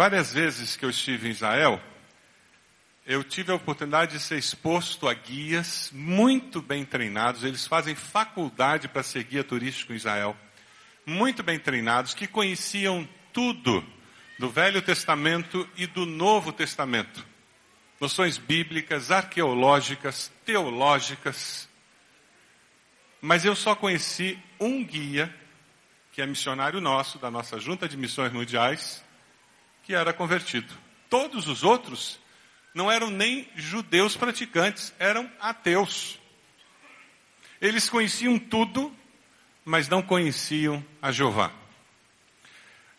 Várias vezes que eu estive em Israel, eu tive a oportunidade de ser exposto a guias muito bem treinados. Eles fazem faculdade para ser guia turístico em Israel. Muito bem treinados, que conheciam tudo do Velho Testamento e do Novo Testamento. Noções bíblicas, arqueológicas, teológicas. Mas eu só conheci um guia, que é missionário nosso, da nossa Junta de Missões Mundiais, que era convertido. Todos os outros não eram nem judeus praticantes, eram ateus. Eles conheciam tudo, mas não conheciam a Jeová.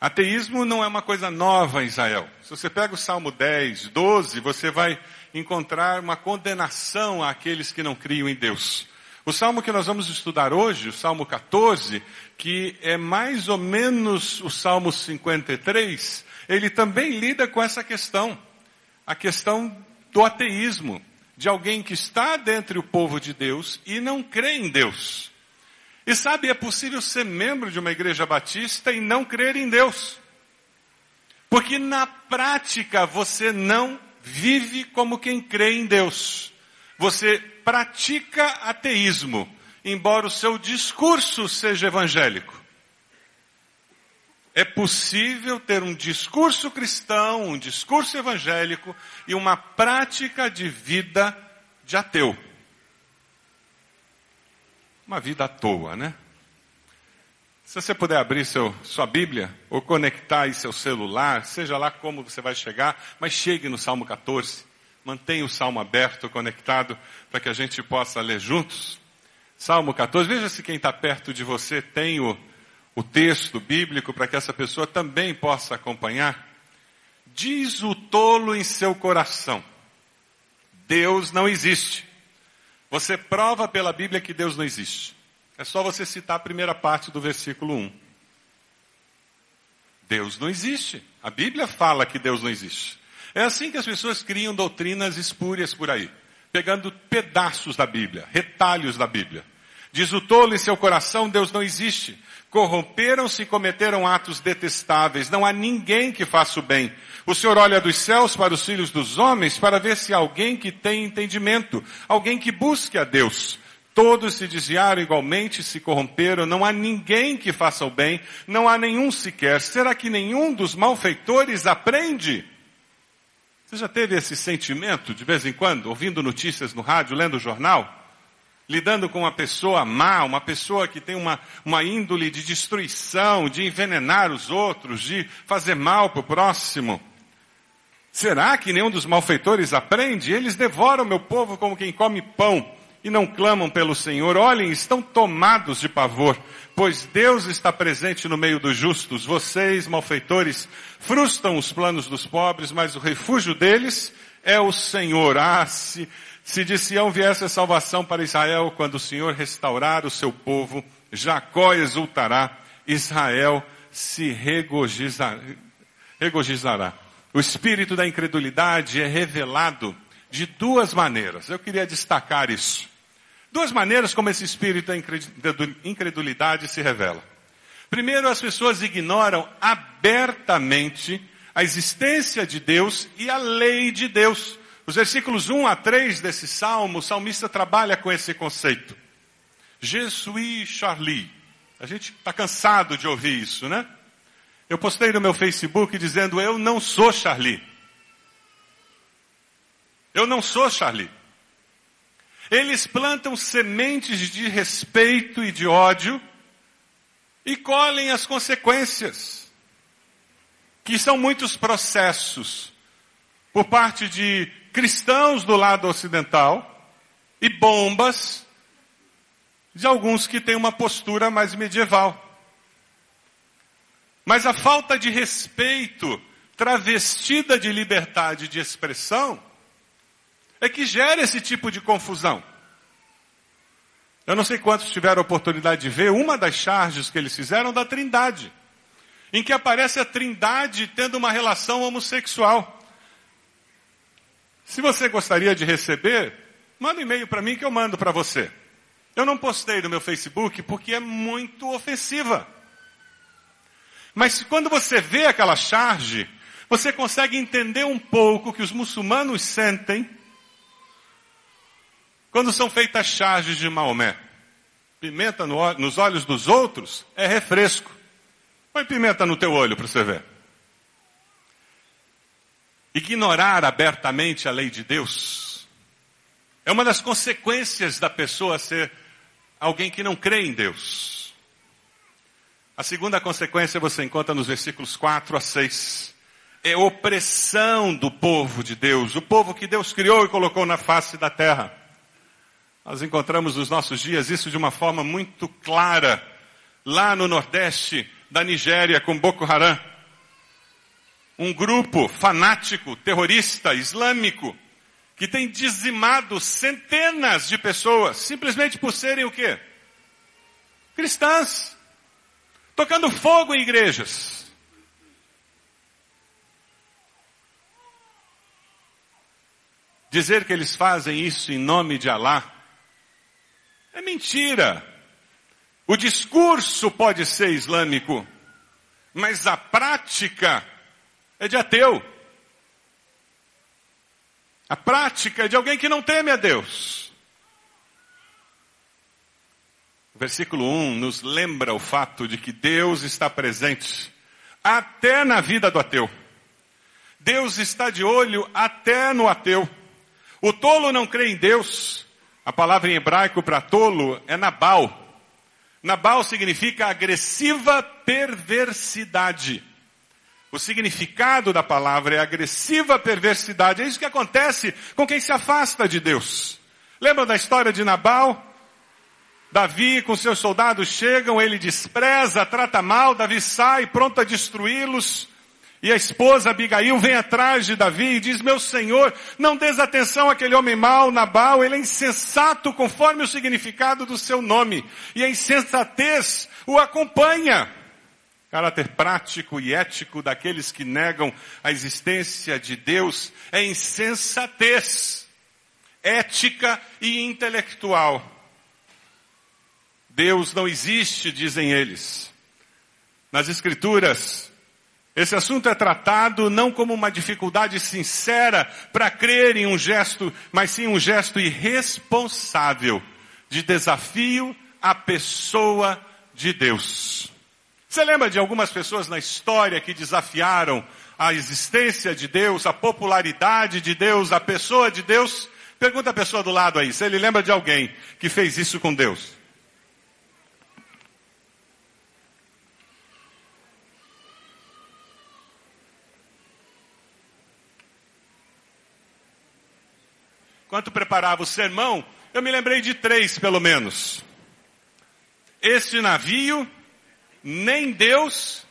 Ateísmo não é uma coisa nova em Israel. Se você pega o Salmo 10, 12, você vai encontrar uma condenação àqueles que não criam em Deus. O salmo que nós vamos estudar hoje, o Salmo 14, que é mais ou menos o Salmo 53, ele também lida com essa questão a questão do ateísmo, de alguém que está dentre o povo de Deus e não crê em Deus. E sabe, é possível ser membro de uma igreja batista e não crer em Deus. Porque na prática você não vive como quem crê em Deus. Você pratica ateísmo, embora o seu discurso seja evangélico. É possível ter um discurso cristão, um discurso evangélico e uma prática de vida de ateu. Uma vida à toa, né? Se você puder abrir seu, sua Bíblia ou conectar aí seu celular, seja lá como você vai chegar, mas chegue no Salmo 14. Mantenha o Salmo aberto, conectado, para que a gente possa ler juntos. Salmo 14. Veja se quem está perto de você tem o o texto bíblico para que essa pessoa também possa acompanhar. Diz o tolo em seu coração: Deus não existe. Você prova pela Bíblia que Deus não existe. É só você citar a primeira parte do versículo 1. Deus não existe. A Bíblia fala que Deus não existe. É assim que as pessoas criam doutrinas espúrias por aí, pegando pedaços da Bíblia, retalhos da Bíblia. Diz o tolo em seu coração, Deus não existe corromperam-se e cometeram atos detestáveis. Não há ninguém que faça o bem. O Senhor olha dos céus para os filhos dos homens para ver se há alguém que tem entendimento, alguém que busque a Deus. Todos se desviaram igualmente, se corromperam, não há ninguém que faça o bem, não há nenhum sequer. Será que nenhum dos malfeitores aprende? Você já teve esse sentimento de vez em quando, ouvindo notícias no rádio, lendo o jornal? Lidando com uma pessoa má, uma pessoa que tem uma, uma índole de destruição, de envenenar os outros, de fazer mal para o próximo. Será que nenhum dos malfeitores aprende? Eles devoram meu povo como quem come pão e não clamam pelo Senhor. Olhem, estão tomados de pavor, pois Deus está presente no meio dos justos. Vocês, malfeitores, frustram os planos dos pobres, mas o refúgio deles é o Senhor. Ah, se se de Sião viesse a salvação para Israel, quando o Senhor restaurar o seu povo, Jacó exultará, Israel se regozijará. O espírito da incredulidade é revelado de duas maneiras. Eu queria destacar isso. Duas maneiras como esse espírito da incredulidade se revela. Primeiro, as pessoas ignoram abertamente a existência de Deus e a lei de Deus. Os versículos 1 a 3 desse salmo, o salmista trabalha com esse conceito. Je suis Charlie. A gente está cansado de ouvir isso, né? Eu postei no meu Facebook dizendo, eu não sou Charlie. Eu não sou Charlie. Eles plantam sementes de respeito e de ódio e colhem as consequências, que são muitos processos por parte de cristãos do lado ocidental e bombas de alguns que têm uma postura mais medieval. Mas a falta de respeito travestida de liberdade de expressão é que gera esse tipo de confusão. Eu não sei quantos tiveram a oportunidade de ver uma das charges que eles fizeram da Trindade, em que aparece a Trindade tendo uma relação homossexual. Se você gostaria de receber, manda um e-mail para mim que eu mando para você. Eu não postei no meu Facebook porque é muito ofensiva. Mas quando você vê aquela charge, Você consegue entender um pouco o que os muçulmanos sentem quando são feitas charges de Maomé. Pimenta no, nos olhos dos outros é refresco. Põe pimenta no teu olho para você ver. Ignorar abertamente a lei de Deus é uma das consequências da pessoa ser alguém que não crê em Deus. A segunda consequência você encontra nos versículos 4 a 6. É opressão do povo de Deus, o povo que Deus criou e colocou na face da terra. Nós encontramos nos nossos dias isso de uma forma muito clara, lá no nordeste da Nigéria, com Boko Haram. Um grupo fanático, terrorista, islâmico, que tem dizimado centenas de pessoas, simplesmente por serem o quê? Cristãs. Tocando fogo em igrejas. Dizer que eles fazem isso em nome de Alá é mentira. O discurso pode ser islâmico, mas a prática é de ateu. A prática é de alguém que não teme a Deus. O versículo 1 nos lembra o fato de que Deus está presente até na vida do ateu. Deus está de olho até no ateu. O tolo não crê em Deus, a palavra em hebraico para tolo é Nabal. Nabal significa agressiva perversidade. O significado da palavra é agressiva perversidade. É isso que acontece com quem se afasta de Deus. Lembra da história de Nabal? Davi com seus soldados chegam, ele despreza, trata mal, Davi sai pronto a destruí-los. E a esposa Abigail vem atrás de Davi e diz, meu senhor, não des atenção àquele homem mau, Nabal, ele é insensato conforme o significado do seu nome. E a insensatez o acompanha. Caráter prático e ético daqueles que negam a existência de Deus é insensatez. Ética e intelectual. Deus não existe, dizem eles. Nas escrituras, esse assunto é tratado não como uma dificuldade sincera para crer em um gesto, mas sim um gesto irresponsável de desafio à pessoa de Deus. Você lembra de algumas pessoas na história que desafiaram a existência de Deus, a popularidade de Deus, a pessoa de Deus? Pergunta a pessoa do lado aí, se ele lembra de alguém que fez isso com Deus. Enquanto preparava o sermão, eu me lembrei de três, pelo menos. Este navio, nem Deus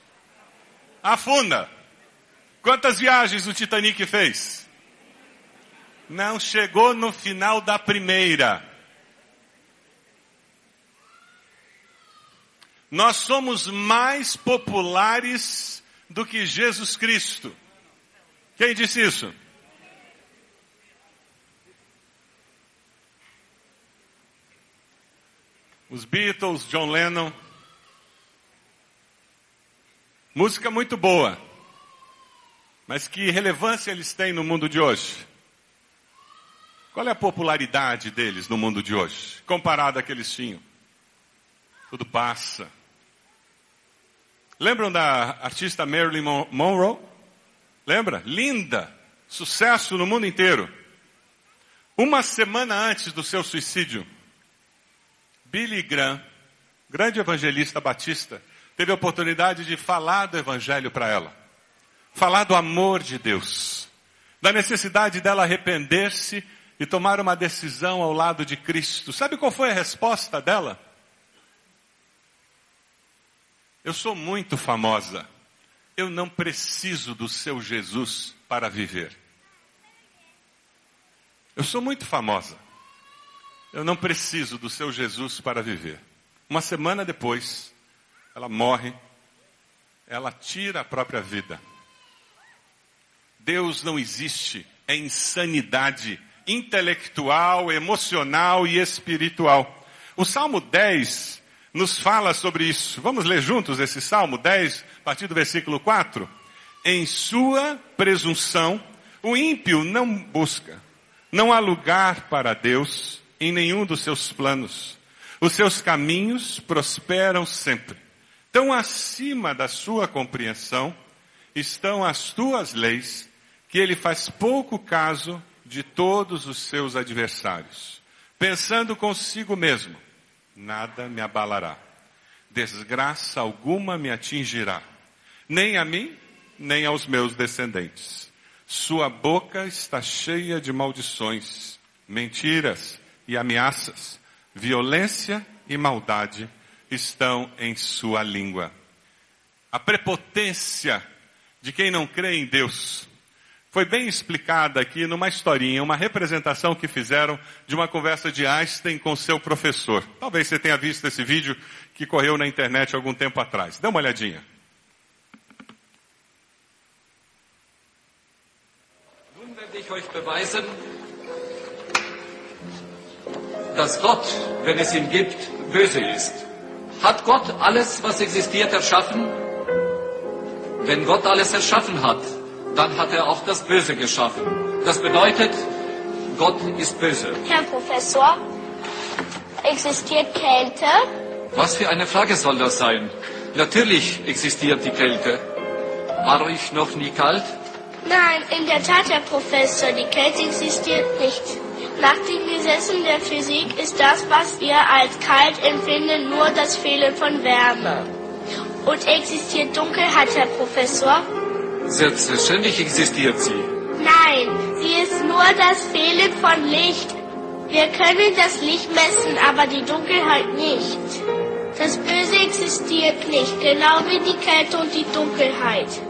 afunda. Quantas viagens o Titanic fez? Não chegou no final da primeira. Nós somos mais populares do que Jesus Cristo. Quem disse isso? Os Beatles, John Lennon. Música muito boa. Mas que relevância eles têm no mundo de hoje? Qual é a popularidade deles no mundo de hoje, comparado à que eles tinham? Tudo passa. Lembram da artista Marilyn Monroe? Lembra? Linda. Sucesso no mundo inteiro. Uma semana antes do seu suicídio, Billy Graham, grande evangelista batista, teve a oportunidade de falar do evangelho para ela. Falar do amor de Deus. Da necessidade dela arrepender-se e tomar uma decisão ao lado de Cristo. Sabe qual foi a resposta dela? Eu sou muito famosa. Eu não preciso do seu Jesus para viver. Eu sou muito famosa. Eu não preciso do seu Jesus para viver. Uma semana depois, ela morre, ela tira a própria vida. Deus não existe, é insanidade intelectual, emocional e espiritual. O Salmo 10 nos fala sobre isso. Vamos ler juntos esse Salmo 10, a partir do versículo 4? Em sua presunção, o ímpio não busca, não há lugar para Deus em nenhum dos seus planos. Os seus caminhos prosperam sempre. Tão acima da sua compreensão estão as tuas leis, que ele faz pouco caso de todos os seus adversários. Pensando consigo mesmo, nada me abalará. Desgraça alguma me atingirá. Nem a mim, nem aos meus descendentes. Sua boca está cheia de maldições, mentiras e ameaças. Violência e maldade estão em sua língua. A prepotência de quem não crê em Deus foi bem explicada aqui numa historinha, uma representação que fizeram de uma conversa de Einstein com seu professor. Talvez você tenha visto esse vídeo que correu na internet algum tempo atrás. Dê uma olhadinha. Dass Gott, wenn es ihn gibt, böse ist. Hat Gott alles, was existiert, erschaffen? Wenn Gott alles erschaffen hat, dann hat er auch das Böse geschaffen. Das bedeutet, Gott ist böse. Herr Professor, existiert Kälte? Was für eine Frage soll das sein? Natürlich existiert die Kälte. War euch noch nie kalt? Nein, in der Tat, Herr Professor, die Kälte existiert nicht. Nach den Gesetzen der Physik ist das, was wir als kalt empfinden, nur das Fehlen von Wärme. Und existiert Dunkelheit, Herr Professor? Selbstverständlich existiert sie. Nein, sie ist nur das Fehlen von Licht. Wir können das Licht messen, aber die Dunkelheit nicht. Das Böse existiert nicht, genau wie die Kälte und die Dunkelheit.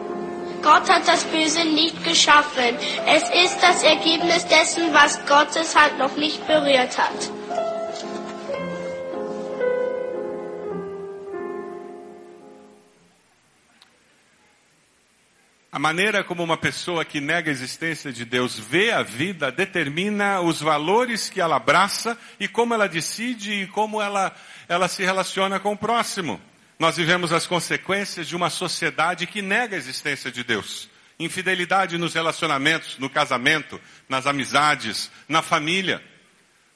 Gott hat das Böse nicht geschaffen. Es ist das Ergebnis dessen, was Gottes Hand noch nicht berührt hat. A maneira como uma pessoa que nega a existência de Deus vê a vida determina os valores que ela abraça e como ela decide e como ela, ela se relaciona com o próximo. Nós vivemos as consequências de uma sociedade que nega a existência de Deus. Infidelidade nos relacionamentos, no casamento, nas amizades, na família.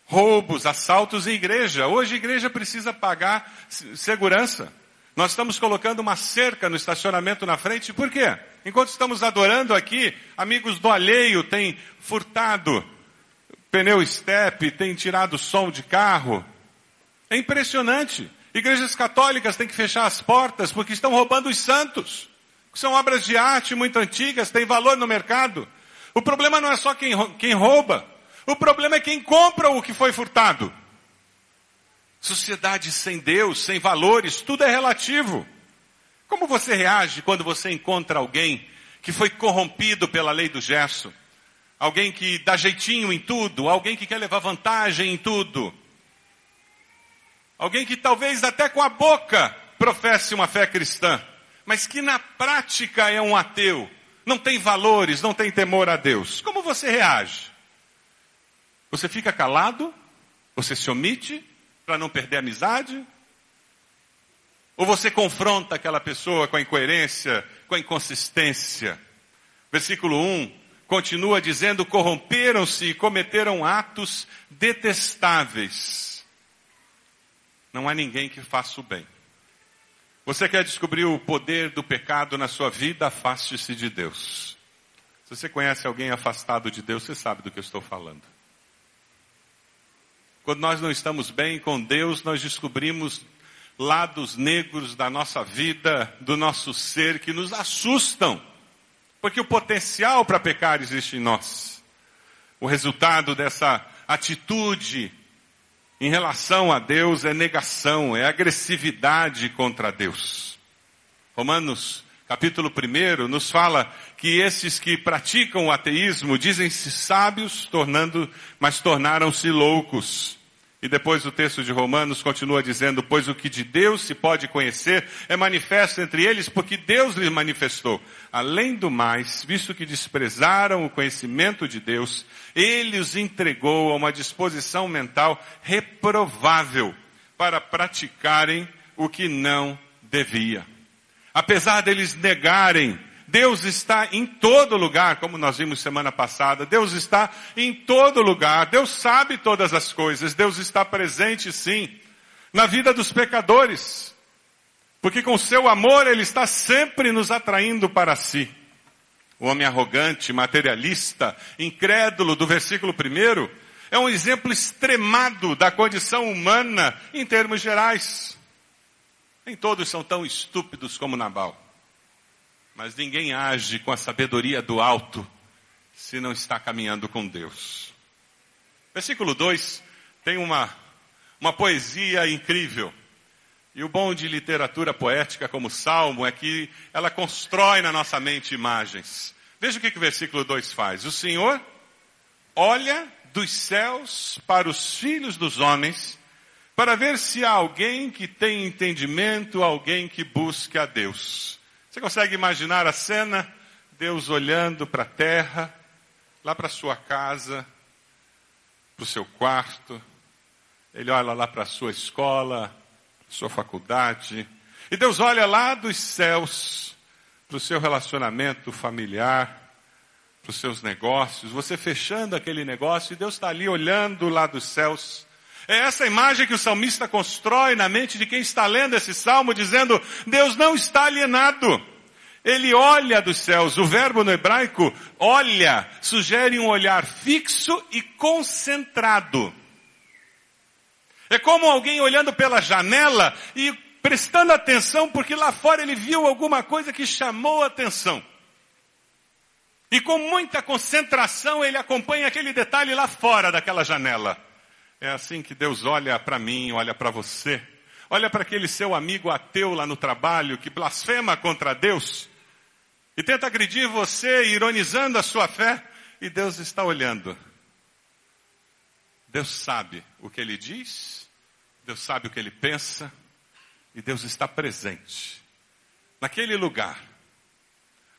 Roubos, assaltos em igreja. Hoje a igreja precisa pagar segurança. Nós estamos colocando uma cerca no estacionamento na frente, por quê? Enquanto estamos adorando aqui, amigos do alheio têm furtado pneu step, têm tirado som de carro. É impressionante. Igrejas católicas têm que fechar as portas porque estão roubando os santos. São obras de arte muito antigas, têm valor no mercado. O problema não é só quem, quem rouba. O problema é quem compra o que foi furtado. Sociedade sem Deus, sem valores, tudo é relativo. Como você reage quando você encontra alguém que foi corrompido pela lei do gesto? Alguém que dá jeitinho em tudo, alguém que quer levar vantagem em tudo. Alguém que talvez até com a boca professe uma fé cristã, mas que na prática é um ateu, não tem valores, não tem temor a Deus. Como você reage? Você fica calado? Você se omite? para não perder a amizade? Ou você confronta aquela pessoa com a incoerência, com a inconsistência? Versículo 1 continua dizendo: corromperam-se e cometeram atos detestáveis. Não há ninguém que faça o bem. Você quer descobrir o poder do pecado na sua vida? Afaste-se de Deus. Se você conhece alguém afastado de Deus, você sabe do que eu estou falando. Quando nós não estamos bem com Deus, nós descobrimos lados negros da nossa vida, do nosso ser, que nos assustam. Porque o potencial para pecar existe em nós. O resultado dessa atitude em relação a Deus é negação, é agressividade contra Deus. Romanos capítulo 1 nos fala que esses que praticam o ateísmo dizem-se sábios, tornando, mas tornaram-se loucos. E depois o texto de Romanos continua dizendo, pois o que de Deus se pode conhecer é manifesto entre eles, porque Deus lhes manifestou. Além do mais, visto que desprezaram o conhecimento de Deus, ele os entregou a uma disposição mental reprovável para praticarem o que não devia. Apesar deles negarem Deus está em todo lugar, como nós vimos semana passada. Deus está em todo lugar. Deus sabe todas as coisas. Deus está presente, sim, na vida dos pecadores. Porque com seu amor Ele está sempre nos atraindo para si. O homem arrogante, materialista, incrédulo do versículo primeiro, é um exemplo extremado da condição humana em termos gerais. Nem todos são tão estúpidos como Nabal. Mas ninguém age com a sabedoria do alto se não está caminhando com Deus. Versículo 2 tem uma, uma poesia incrível. E o bom de literatura poética como Salmo é que ela constrói na nossa mente imagens. Veja o que, que o versículo 2 faz. O Senhor olha dos céus para os filhos dos homens, para ver se há alguém que tem entendimento, alguém que busque a Deus. Você consegue imaginar a cena? Deus olhando para a terra, lá para sua casa, para o seu quarto, ele olha lá para a sua escola, sua faculdade, e Deus olha lá dos céus para o seu relacionamento familiar, para os seus negócios, você fechando aquele negócio e Deus está ali olhando lá dos céus. É essa imagem que o salmista constrói na mente de quem está lendo esse salmo, dizendo: Deus não está alienado. Ele olha dos céus. O verbo no hebraico, olha, sugere um olhar fixo e concentrado. É como alguém olhando pela janela e prestando atenção porque lá fora ele viu alguma coisa que chamou a atenção. E com muita concentração ele acompanha aquele detalhe lá fora daquela janela. É assim que Deus olha para mim, olha para você. Olha para aquele seu amigo ateu lá no trabalho que blasfema contra Deus e tenta agredir você, ironizando a sua fé, e Deus está olhando. Deus sabe o que ele diz, Deus sabe o que ele pensa, e Deus está presente naquele lugar,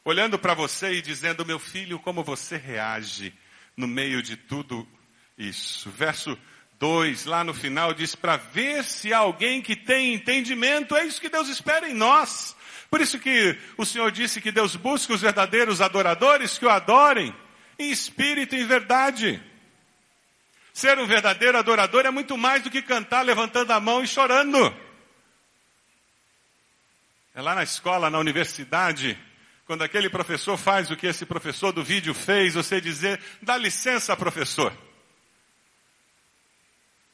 olhando para você e dizendo: Meu filho, como você reage no meio de tudo isso. Verso 2, lá no final, diz: Para ver se há alguém que tem entendimento, é isso que Deus espera em nós. Por isso que o Senhor disse que Deus busca os verdadeiros adoradores que o adorem em espírito e em verdade. Ser um verdadeiro adorador é muito mais do que cantar levantando a mão e chorando. É lá na escola, na universidade, quando aquele professor faz o que esse professor do vídeo fez, você dizer, dá licença, professor.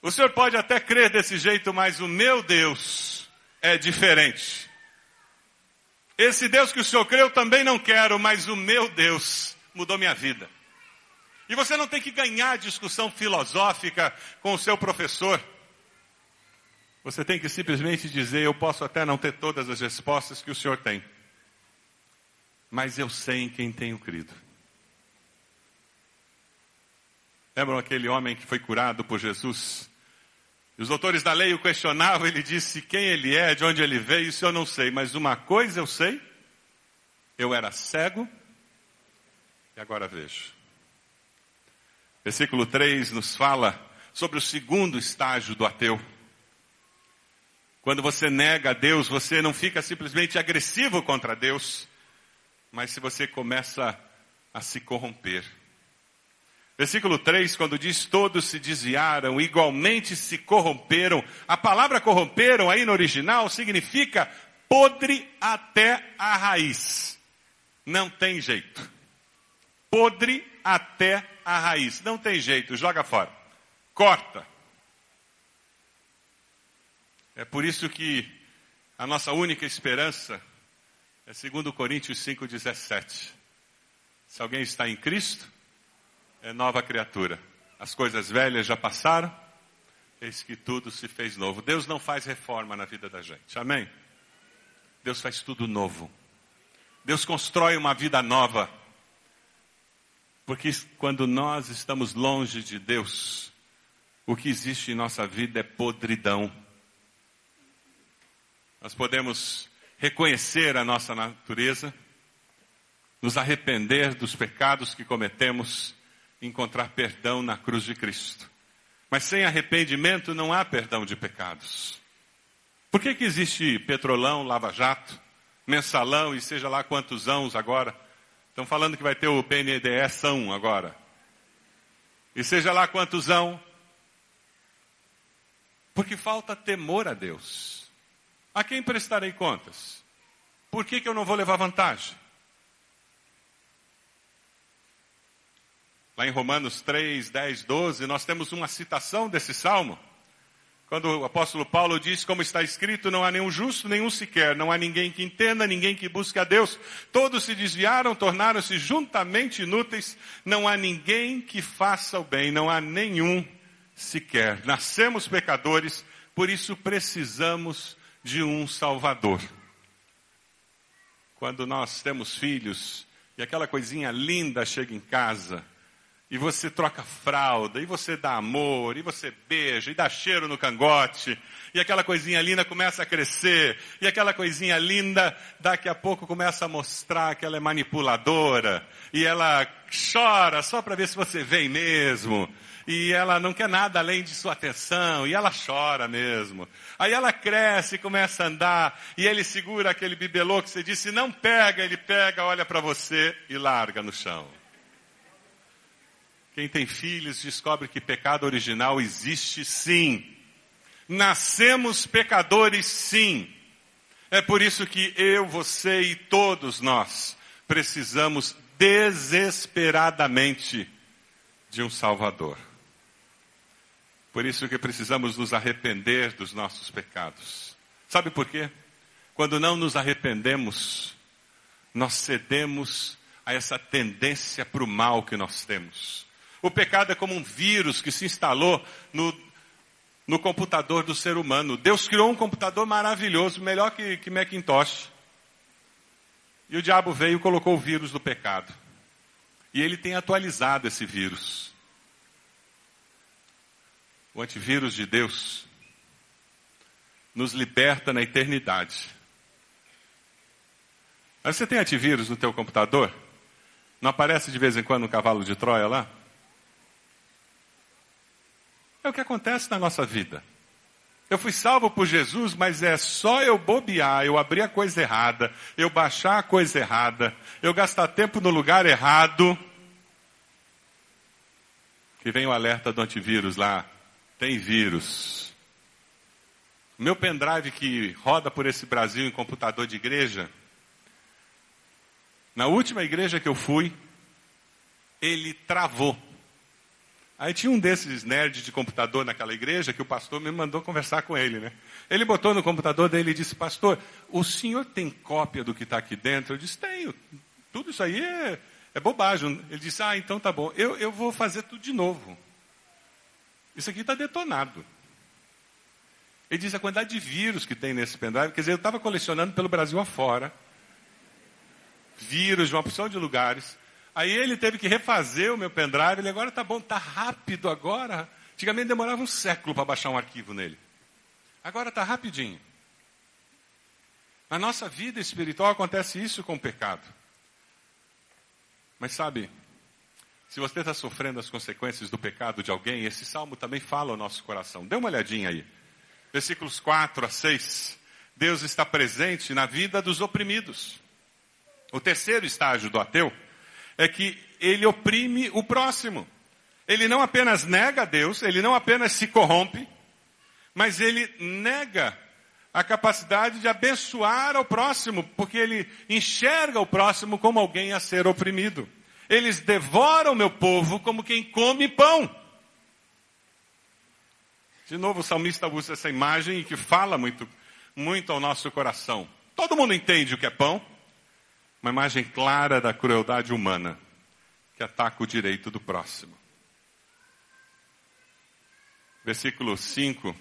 O senhor pode até crer desse jeito, mas o meu Deus é diferente. Esse Deus que o senhor crê eu também não quero, mas o meu Deus mudou minha vida. E você não tem que ganhar discussão filosófica com o seu professor. Você tem que simplesmente dizer: Eu posso até não ter todas as respostas que o senhor tem, mas eu sei em quem tenho crido. Lembram aquele homem que foi curado por Jesus? Os doutores da lei o questionavam, ele disse quem ele é, de onde ele veio, isso eu não sei, mas uma coisa eu sei, eu era cego e agora vejo. Versículo 3 nos fala sobre o segundo estágio do ateu. Quando você nega a Deus, você não fica simplesmente agressivo contra Deus, mas se você começa a se corromper. Versículo 3, quando diz todos se desviaram, igualmente se corromperam. A palavra corromperam aí no original significa podre até a raiz. Não tem jeito. Podre até a raiz. Não tem jeito, joga fora. Corta. É por isso que a nossa única esperança é segundo Coríntios 5:17. Se alguém está em Cristo, é nova criatura. As coisas velhas já passaram, eis que tudo se fez novo. Deus não faz reforma na vida da gente. Amém? Deus faz tudo novo. Deus constrói uma vida nova. Porque quando nós estamos longe de Deus, o que existe em nossa vida é podridão. Nós podemos reconhecer a nossa natureza, nos arrepender dos pecados que cometemos encontrar perdão na cruz de Cristo. Mas sem arrependimento não há perdão de pecados. Por que, que existe petrolão, lava-jato, mensalão e seja lá quantos anos agora. Estão falando que vai ter o BNDES são agora. E seja lá quantos anos. Porque falta temor a Deus. A quem prestarei contas? Por que, que eu não vou levar vantagem? Lá em Romanos 3, 10, 12, nós temos uma citação desse salmo. Quando o apóstolo Paulo diz, como está escrito, não há nenhum justo, nenhum sequer, não há ninguém que entenda, ninguém que busque a Deus. Todos se desviaram, tornaram-se juntamente inúteis, não há ninguém que faça o bem, não há nenhum sequer. Nascemos pecadores, por isso precisamos de um Salvador. Quando nós temos filhos e aquela coisinha linda chega em casa, e você troca fralda, e você dá amor, e você beija, e dá cheiro no cangote, e aquela coisinha linda começa a crescer, e aquela coisinha linda daqui a pouco começa a mostrar que ela é manipuladora, e ela chora só para ver se você vem mesmo, e ela não quer nada além de sua atenção, e ela chora mesmo. Aí ela cresce, começa a andar, e ele segura aquele bibelô que você disse, não pega, ele pega, olha para você e larga no chão. Quem tem filhos descobre que pecado original existe sim. Nascemos pecadores sim. É por isso que eu, você e todos nós precisamos desesperadamente de um Salvador. Por isso que precisamos nos arrepender dos nossos pecados. Sabe por quê? Quando não nos arrependemos, nós cedemos a essa tendência para o mal que nós temos. O pecado é como um vírus que se instalou no, no computador do ser humano. Deus criou um computador maravilhoso, melhor que, que Macintosh. E o diabo veio e colocou o vírus do pecado. E ele tem atualizado esse vírus. O antivírus de Deus nos liberta na eternidade. Mas você tem antivírus no teu computador? Não aparece de vez em quando um cavalo de Troia lá? É o que acontece na nossa vida. Eu fui salvo por Jesus, mas é só eu bobear, eu abrir a coisa errada, eu baixar a coisa errada, eu gastar tempo no lugar errado, que vem o alerta do antivírus lá. Tem vírus. Meu pendrive que roda por esse Brasil em computador de igreja, na última igreja que eu fui, ele travou. Aí tinha um desses nerds de computador naquela igreja que o pastor me mandou conversar com ele, né? Ele botou no computador dele e disse, pastor, o senhor tem cópia do que está aqui dentro? Eu disse, tenho. Tudo isso aí é, é bobagem. Ele disse, ah, então tá bom. Eu, eu vou fazer tudo de novo. Isso aqui está detonado. Ele diz a quantidade de vírus que tem nesse pendrive. Quer dizer, eu estava colecionando pelo Brasil afora. Vírus de uma porção de lugares. Aí ele teve que refazer o meu pendrive, ele agora tá bom, tá rápido agora. Antigamente demorava um século para baixar um arquivo nele. Agora tá rapidinho. Na nossa vida espiritual acontece isso com o pecado. Mas sabe, se você está sofrendo as consequências do pecado de alguém, esse salmo também fala ao nosso coração. Dê uma olhadinha aí. Versículos 4 a 6. Deus está presente na vida dos oprimidos. O terceiro estágio do ateu é que ele oprime o próximo. Ele não apenas nega a Deus, ele não apenas se corrompe, mas ele nega a capacidade de abençoar ao próximo, porque ele enxerga o próximo como alguém a ser oprimido. Eles devoram meu povo como quem come pão. De novo, o salmista usa essa imagem que fala muito, muito ao nosso coração. Todo mundo entende o que é pão, uma imagem clara da crueldade humana que ataca o direito do próximo. Versículo 5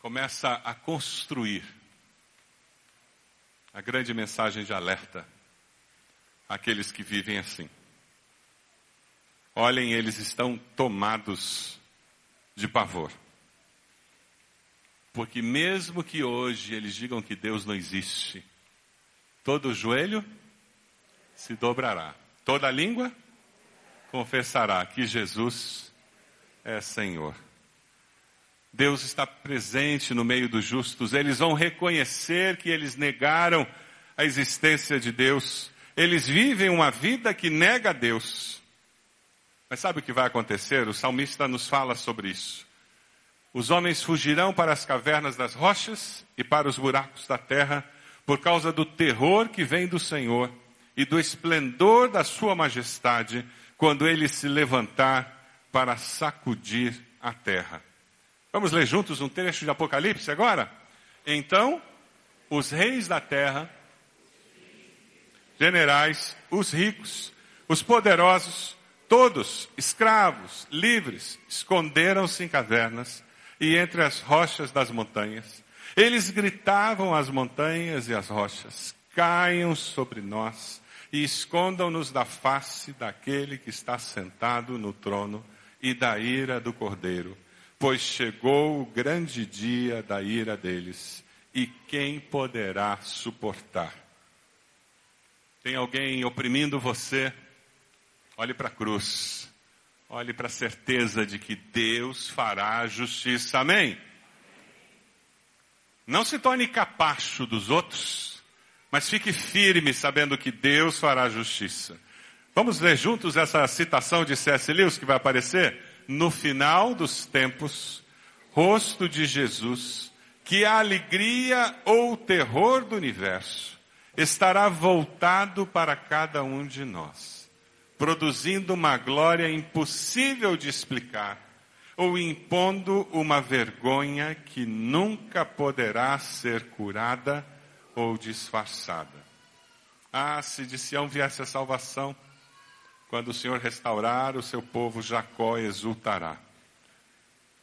começa a construir a grande mensagem de alerta àqueles que vivem assim. Olhem, eles estão tomados de pavor. Porque mesmo que hoje eles digam que Deus não existe, Todo joelho se dobrará. Toda língua confessará que Jesus é Senhor. Deus está presente no meio dos justos. Eles vão reconhecer que eles negaram a existência de Deus. Eles vivem uma vida que nega Deus. Mas sabe o que vai acontecer? O salmista nos fala sobre isso. Os homens fugirão para as cavernas das rochas e para os buracos da terra por causa do terror que vem do Senhor e do esplendor da sua majestade quando ele se levantar para sacudir a terra. Vamos ler juntos um trecho de Apocalipse agora? Então, os reis da terra, generais, os ricos, os poderosos, todos, escravos, livres, esconderam-se em cavernas e entre as rochas das montanhas. Eles gritavam às montanhas e às rochas: caiam sobre nós e escondam-nos da face daquele que está sentado no trono e da ira do cordeiro, pois chegou o grande dia da ira deles, e quem poderá suportar? Tem alguém oprimindo você? Olhe para a cruz. Olhe para a certeza de que Deus fará justiça. Amém? Não se torne capacho dos outros, mas fique firme sabendo que Deus fará justiça. Vamos ler juntos essa citação de C.S. Lewis que vai aparecer? No final dos tempos, rosto de Jesus, que a alegria ou o terror do universo estará voltado para cada um de nós, produzindo uma glória impossível de explicar ou impondo uma vergonha que nunca poderá ser curada ou disfarçada. Ah, se de Sião viesse a salvação, quando o Senhor restaurar o seu povo, Jacó exultará.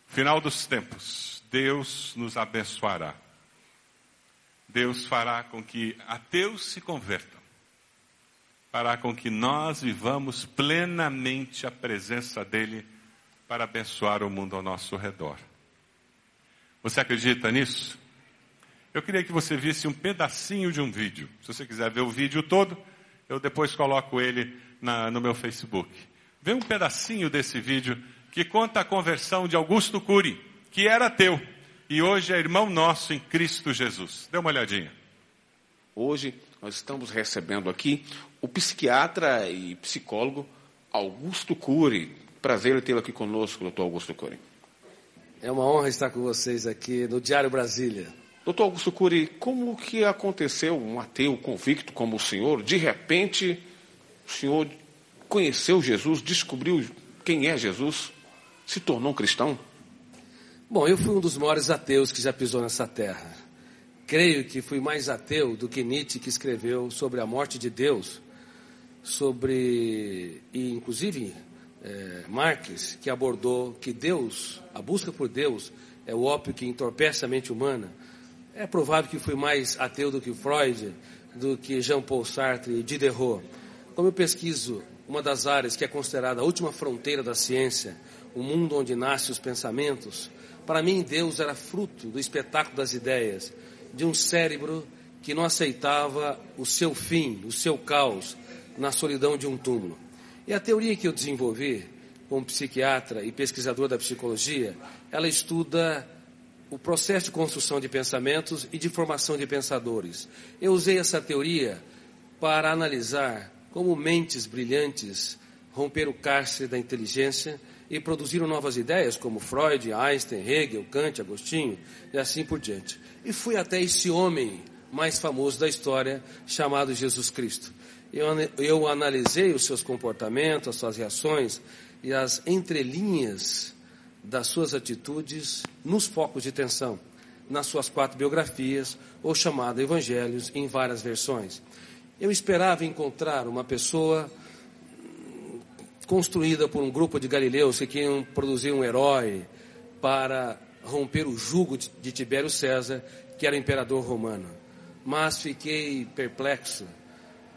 Final dos tempos, Deus nos abençoará. Deus fará com que ateus se convertam. Fará com que nós vivamos plenamente a presença dEle para abençoar o mundo ao nosso redor. Você acredita nisso? Eu queria que você visse um pedacinho de um vídeo. Se você quiser ver o vídeo todo, eu depois coloco ele na, no meu Facebook. Vê um pedacinho desse vídeo que conta a conversão de Augusto Cury, que era ateu e hoje é irmão nosso em Cristo Jesus. Dê uma olhadinha. Hoje nós estamos recebendo aqui o psiquiatra e psicólogo Augusto Cury. Prazer tê-lo aqui conosco, doutor Augusto Cury. É uma honra estar com vocês aqui no Diário Brasília. Doutor Augusto Cury, como que aconteceu um ateu convicto como o senhor, de repente, o senhor conheceu Jesus, descobriu quem é Jesus, se tornou um cristão? Bom, eu fui um dos maiores ateus que já pisou nessa terra. Creio que fui mais ateu do que Nietzsche, que escreveu sobre a morte de Deus, sobre, e inclusive é, Marques, que abordou que Deus, a busca por Deus, é o ópio que entorpece a mente humana. É provável que fui mais ateu do que Freud, do que Jean-Paul Sartre e Diderot. Como eu pesquiso uma das áreas que é considerada a última fronteira da ciência, o mundo onde nascem os pensamentos, para mim Deus era fruto do espetáculo das ideias, de um cérebro que não aceitava o seu fim, o seu caos, na solidão de um túmulo. E a teoria que eu desenvolvi como psiquiatra e pesquisador da psicologia, ela estuda o processo de construção de pensamentos e de formação de pensadores. Eu usei essa teoria para analisar como mentes brilhantes romperam o cárcere da inteligência e produziram novas ideias, como Freud, Einstein, Hegel, Kant, Agostinho e assim por diante. E fui até esse homem mais famoso da história, chamado Jesus Cristo. Eu, eu analisei os seus comportamentos, as suas reações e as entrelinhas das suas atitudes nos focos de tensão, nas suas quatro biografias, ou chamado Evangelhos, em várias versões. Eu esperava encontrar uma pessoa construída por um grupo de galileus que queriam produzir um herói para romper o jugo de Tibério César, que era imperador romano. Mas fiquei perplexo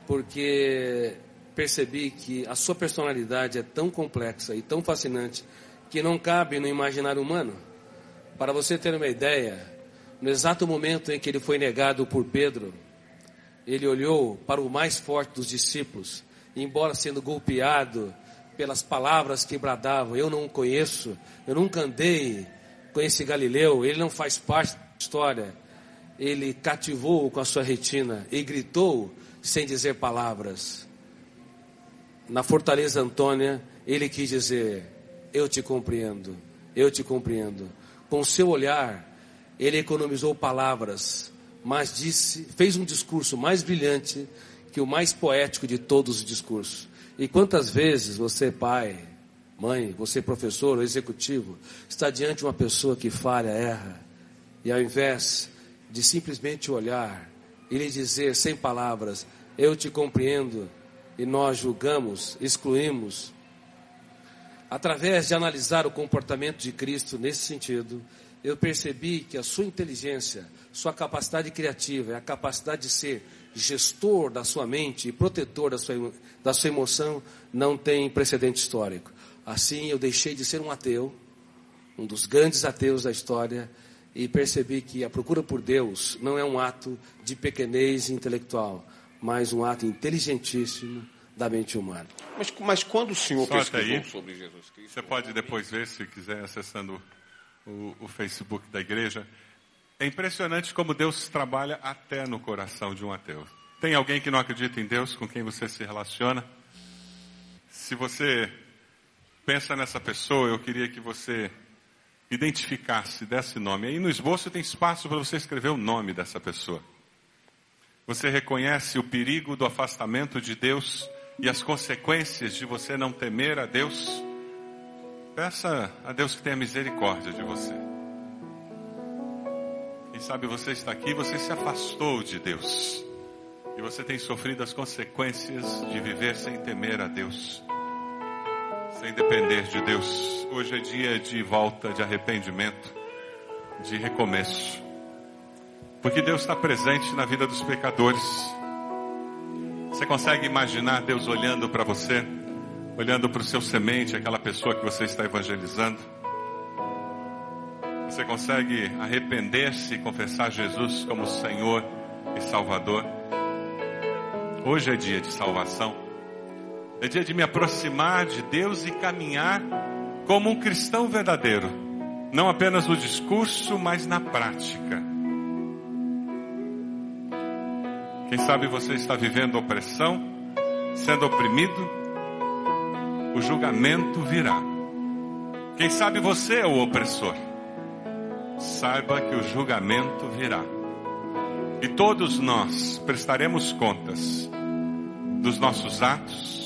porque percebi que a sua personalidade é tão complexa e tão fascinante que não cabe no imaginário humano. Para você ter uma ideia, no exato momento em que ele foi negado por Pedro, ele olhou para o mais forte dos discípulos, e embora sendo golpeado pelas palavras que bradavam, eu não o conheço, eu nunca andei com esse Galileu, ele não faz parte da história. ele cativou com a sua retina e gritou sem dizer palavras. Na fortaleza Antônia, ele quis dizer: Eu te compreendo, eu te compreendo. Com seu olhar, ele economizou palavras, mas disse, fez um discurso mais brilhante que o mais poético de todos os discursos. E quantas vezes você, pai, mãe, você, professor ou executivo, está diante de uma pessoa que falha, erra, e ao invés de simplesmente olhar e lhe dizer sem palavras, eu te compreendo, e nós julgamos, excluímos, através de analisar o comportamento de Cristo nesse sentido, eu percebi que a sua inteligência, sua capacidade criativa, a capacidade de ser gestor da sua mente e protetor da sua, da sua emoção não tem precedente histórico. Assim, eu deixei de ser um ateu, um dos grandes ateus da história, e percebi que a procura por Deus não é um ato de pequenez intelectual, mas um ato inteligentíssimo da mente humana. Mas, mas quando o senhor Só pesquisou aí. sobre Jesus Cristo, Você pode depois ver, se quiser, acessando o, o Facebook da igreja. É impressionante como Deus trabalha até no coração de um ateu. Tem alguém que não acredita em Deus com quem você se relaciona? Se você pensa nessa pessoa, eu queria que você identificasse, desse nome. Aí no esboço tem espaço para você escrever o nome dessa pessoa. Você reconhece o perigo do afastamento de Deus e as consequências de você não temer a Deus? Peça a Deus que tenha misericórdia de você. Quem sabe você está aqui, você se afastou de Deus. E você tem sofrido as consequências de viver sem temer a Deus. Sem depender de Deus. Hoje é dia de volta, de arrependimento, de recomeço. Porque Deus está presente na vida dos pecadores. Você consegue imaginar Deus olhando para você? olhando para o seu semente, aquela pessoa que você está evangelizando. Você consegue arrepender-se e confessar Jesus como Senhor e Salvador. Hoje é dia de salvação. É dia de me aproximar de Deus e caminhar como um cristão verdadeiro. Não apenas no discurso, mas na prática. Quem sabe você está vivendo opressão, sendo oprimido, o julgamento virá. Quem sabe você é o opressor. Saiba que o julgamento virá. E todos nós prestaremos contas dos nossos atos,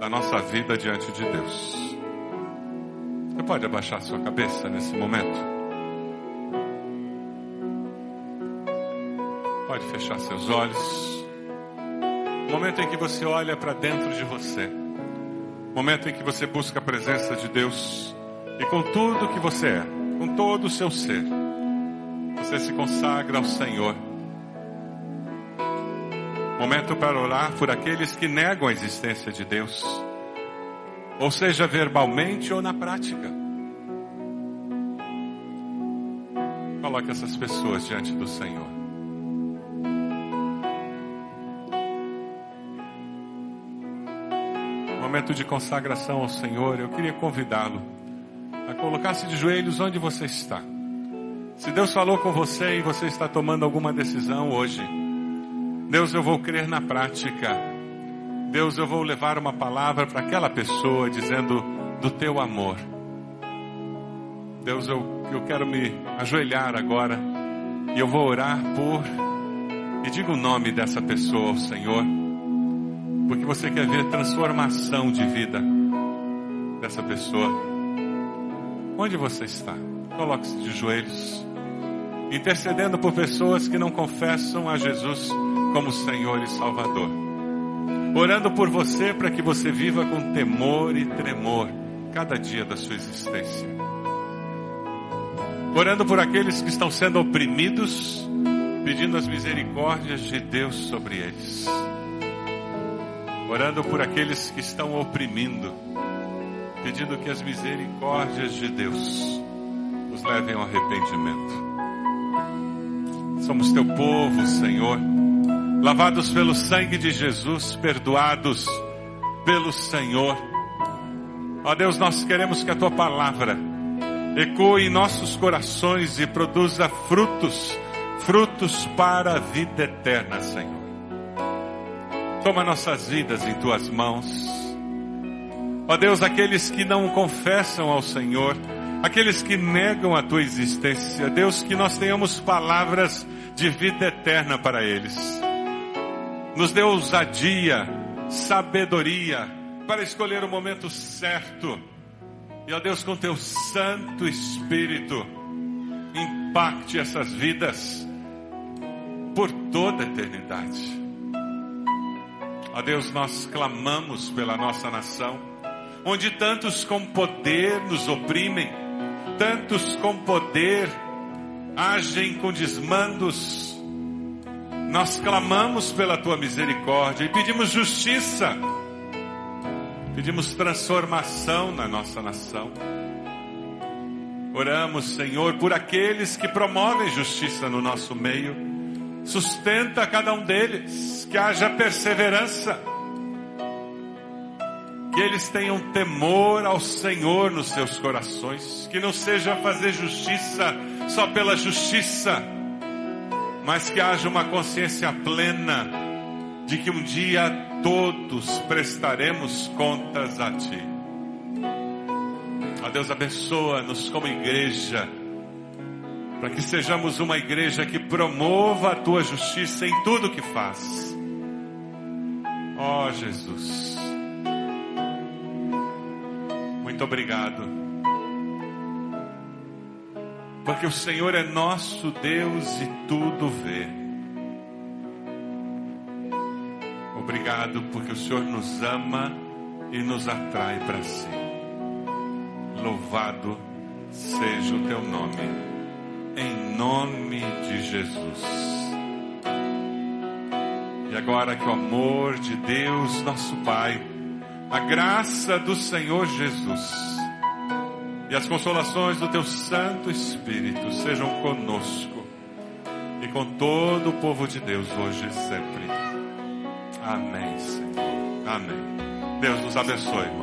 da nossa vida diante de Deus. Você pode abaixar sua cabeça nesse momento? Pode fechar seus olhos. Momento em que você olha para dentro de você. Momento em que você busca a presença de Deus e com tudo que você é, com todo o seu ser, você se consagra ao Senhor. Momento para orar por aqueles que negam a existência de Deus, ou seja, verbalmente ou na prática. Coloque essas pessoas diante do Senhor. momento de consagração ao Senhor, eu queria convidá-lo a colocar-se de joelhos onde você está. Se Deus falou com você e você está tomando alguma decisão hoje, Deus, eu vou crer na prática. Deus, eu vou levar uma palavra para aquela pessoa dizendo do teu amor. Deus, eu, eu quero me ajoelhar agora e eu vou orar por e diga o nome dessa pessoa ao Senhor porque você quer ver transformação de vida dessa pessoa. Onde você está? Coloque-se de joelhos, intercedendo por pessoas que não confessam a Jesus como Senhor e Salvador. Orando por você para que você viva com temor e tremor cada dia da sua existência. Orando por aqueles que estão sendo oprimidos, pedindo as misericórdias de Deus sobre eles orando por aqueles que estão oprimindo, pedindo que as misericórdias de Deus os levem ao arrependimento. Somos teu povo, Senhor, lavados pelo sangue de Jesus, perdoados pelo Senhor. Ó Deus, nós queremos que a tua palavra ecoe em nossos corações e produza frutos, frutos para a vida eterna, Senhor. Toma nossas vidas em tuas mãos. Ó Deus, aqueles que não confessam ao Senhor, aqueles que negam a tua existência, Deus, que nós tenhamos palavras de vida eterna para eles. Nos dê ousadia, sabedoria para escolher o momento certo. E ó Deus, com teu Santo Espírito, impacte essas vidas por toda a eternidade. Ó Deus, nós clamamos pela nossa nação, onde tantos com poder nos oprimem, tantos com poder agem com desmandos. Nós clamamos pela tua misericórdia e pedimos justiça, pedimos transformação na nossa nação. Oramos, Senhor, por aqueles que promovem justiça no nosso meio. Sustenta cada um deles, que haja perseverança, que eles tenham temor ao Senhor nos seus corações, que não seja fazer justiça só pela justiça, mas que haja uma consciência plena de que um dia todos prestaremos contas a Ti. Ó Deus, abençoa-nos como igreja, para que sejamos uma igreja que promova a Tua justiça em tudo que faz. Ó Jesus, muito obrigado, porque o Senhor é nosso Deus e tudo vê. Obrigado porque o Senhor nos ama e nos atrai para si. Louvado seja o teu nome, em nome de Jesus. E agora que o amor de Deus, nosso Pai, a graça do Senhor Jesus e as consolações do teu Santo Espírito sejam conosco e com todo o povo de Deus hoje e sempre. Amém, Senhor. Amém. Deus nos abençoe, irmãos.